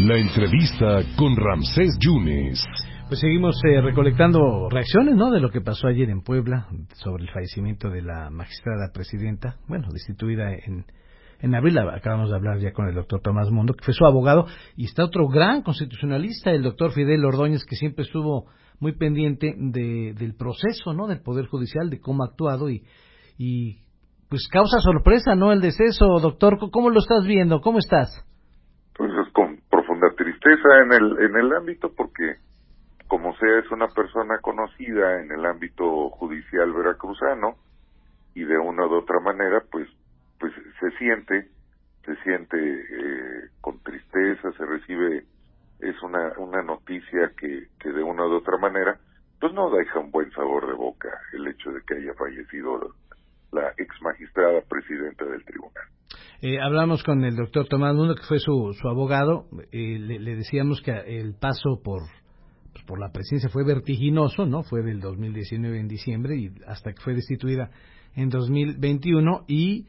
La entrevista con Ramsés Yunes. Pues seguimos eh, recolectando reacciones, ¿no? De lo que pasó ayer en Puebla sobre el fallecimiento de la magistrada presidenta, bueno, destituida en, en abril. Acabamos de hablar ya con el doctor Tomás Mundo, que fue su abogado, y está otro gran constitucionalista, el doctor Fidel Ordóñez, que siempre estuvo muy pendiente de, del proceso, ¿no? Del Poder Judicial, de cómo ha actuado y, y pues causa sorpresa, ¿no? El deceso, doctor. ¿Cómo lo estás viendo? ¿Cómo estás? Tristeza en el, en el ámbito porque, como sea, es una persona conocida en el ámbito judicial veracruzano y de una u otra manera, pues, pues se siente, se siente eh, con tristeza, se recibe, es una, una noticia que, que de una u otra manera, pues no deja un buen sabor de boca el hecho de que haya fallecido la ex magistrada presidenta del tribunal. Eh, hablamos con el doctor Tomás Mundo, que fue su, su abogado. Eh, le, decíamos que el paso por, pues, por la presidencia fue vertiginoso, ¿no? Fue del 2019 en diciembre y hasta que fue destituida en 2021. Y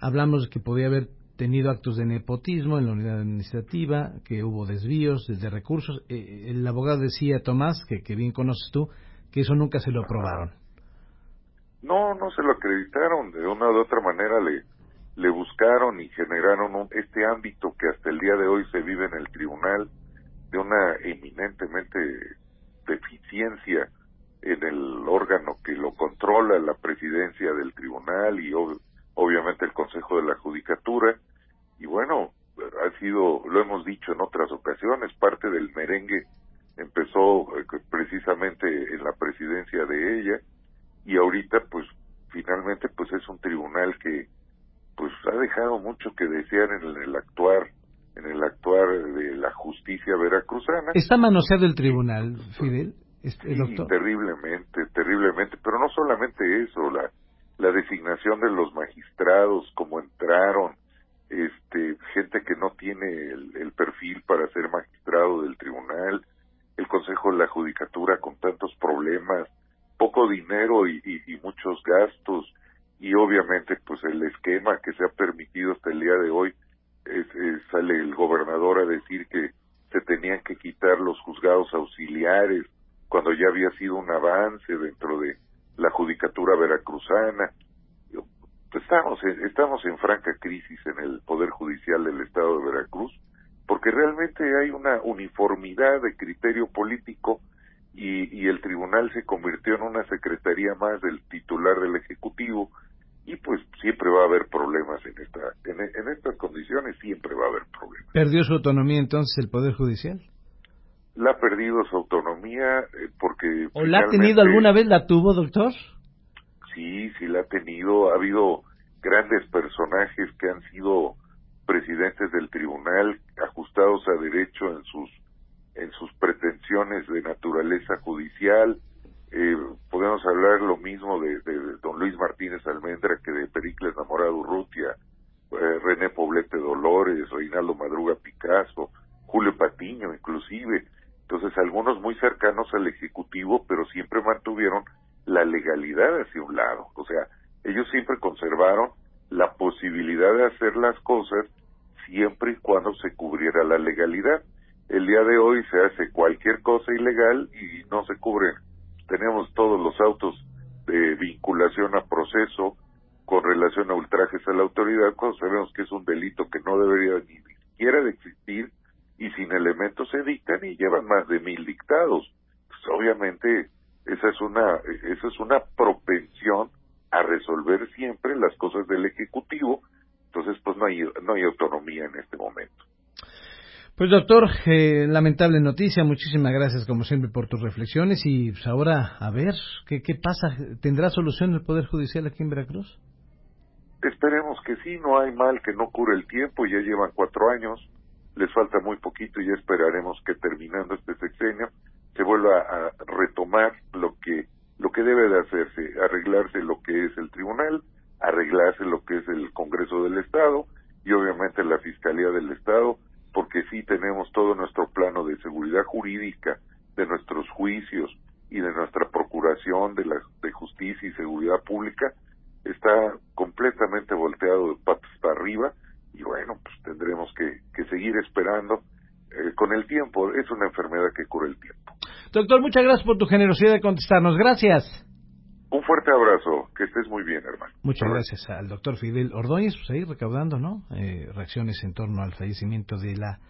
hablamos que podía haber tenido actos de nepotismo en la unidad administrativa, que hubo desvíos de recursos. Eh, el abogado decía, Tomás, que, que bien conoces tú, que eso nunca se lo aprobaron. No, no se lo acreditaron. De una u otra manera le, le buscaron y generaron este ámbito que hasta el día de hoy se vive en el tribunal de una eminentemente deficiencia en el órgano que lo controla, la presidencia del tribunal y obviamente el Consejo de la Judicatura. Y bueno, ha sido, lo hemos dicho en otras ocasiones, parte del merengue empezó eh, precisamente en la presidencia de ella y ahorita pues finalmente pues es un tribunal que pues ha dejado mucho que desear en el, actuar en el actuar de la justicia veracruzana. ¿Está manoseado el tribunal, Fidel? Este, sí, terriblemente, terriblemente, pero no solamente eso, la, la designación de los magistrados, cómo entraron, este, gente que no tiene el, el, perfil para ser magistrado del tribunal, el Consejo de la Judicatura con tantos problemas, poco dinero y, y, muchos gastos y obviamente pues el esquema que se ha permitido hasta el día de hoy es, sale el gobernador a decir que se tenían que quitar los juzgados auxiliares cuando ya había sido un avance dentro de la judicatura veracruzana. Pues, estamos estamos en franca crisis en el poder judicial del estado de Veracruz porque realmente hay una uniformidad de criterio político y, el tribunal se convirtió en una secretaría más del titular del ejecutivo y pues siempre va a haber problemas en esta en, estas condiciones siempre va a haber problemas. Perdió su autonomía entonces el poder judicial la ha perdido su autonomía eh, porque o la ha tenido alguna vez la tuvo doctor sí sí la ha tenido. Ha habido grandes personajes que han sido presidentes del tribunal ajustados a derecho en sus en sus pretensiones de naturaleza judicial. Eh, podemos hablar lo mismo de, don Luis Martínez Almendra que de Pericles Namorado Urrutia, eh, René Poblete Dolores, Reinaldo Madruga Picasso, Julio Patiño inclusive. Entonces algunos muy cercanos al Ejecutivo, pero siempre mantuvieron la legalidad hacia un lado. O sea, ellos siempre conservaron la posibilidad de hacer las cosas siempre y cuando se cubriera la legalidad el día de hoy se hace cualquier cosa ilegal y no se cubren. Tenemos todos los autos de vinculación a proceso con relación a ultrajes a la autoridad cuando sabemos que es un delito que no debería ni siquiera de existir y sin elementos se dictan y llevan más de mil dictados. Pues obviamente esa es una esa es una propensión a resolver siempre las cosas del ejecutivo, entonces pues no hay no hay autonomía en este momento. Pues doctor, eh, lamentable noticia, muchísimas gracias como siempre por tus reflexiones. Y pues ahora a ver qué, qué pasa, ¿tendrá solución el Poder Judicial aquí en Veracruz? Esperemos que sí, no hay mal que no cure el tiempo, ya llevan cuatro años, les falta muy poquito y ya esperaremos que terminando este sexenio se vuelva a retomar lo que lo que debe de hacerse, arreglarse lo que es el tribunal, arreglarse lo que es el Congreso del Estado y obviamente la Fiscalía del Estado porque sí tenemos todo nuestro plano de seguridad jurídica, de nuestros juicios y de nuestra procuración de, la, de justicia y seguridad pública, está completamente volteado de patas para arriba y bueno, pues tendremos que, que seguir esperando. eh, con el tiempo. Es una enfermedad que cura el tiempo. Doctor, muchas gracias por tu generosidad de contestarnos. Gracias. Un fuerte abrazo. Que estés muy bien, hermano. Muchas gracias al doctor Fidel Ordóñez, pues ahí recaudando, ¿no? Eh, reacciones en torno al fallecimiento de la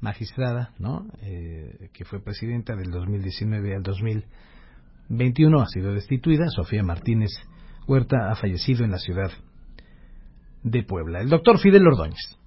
magistrada, ¿no? Eh, que fue presidenta del 2019 al 2021, ha sido destituida. Sofía Martínez Huerta ha fallecido en la ciudad de Puebla. El doctor Fidel Ordóñez.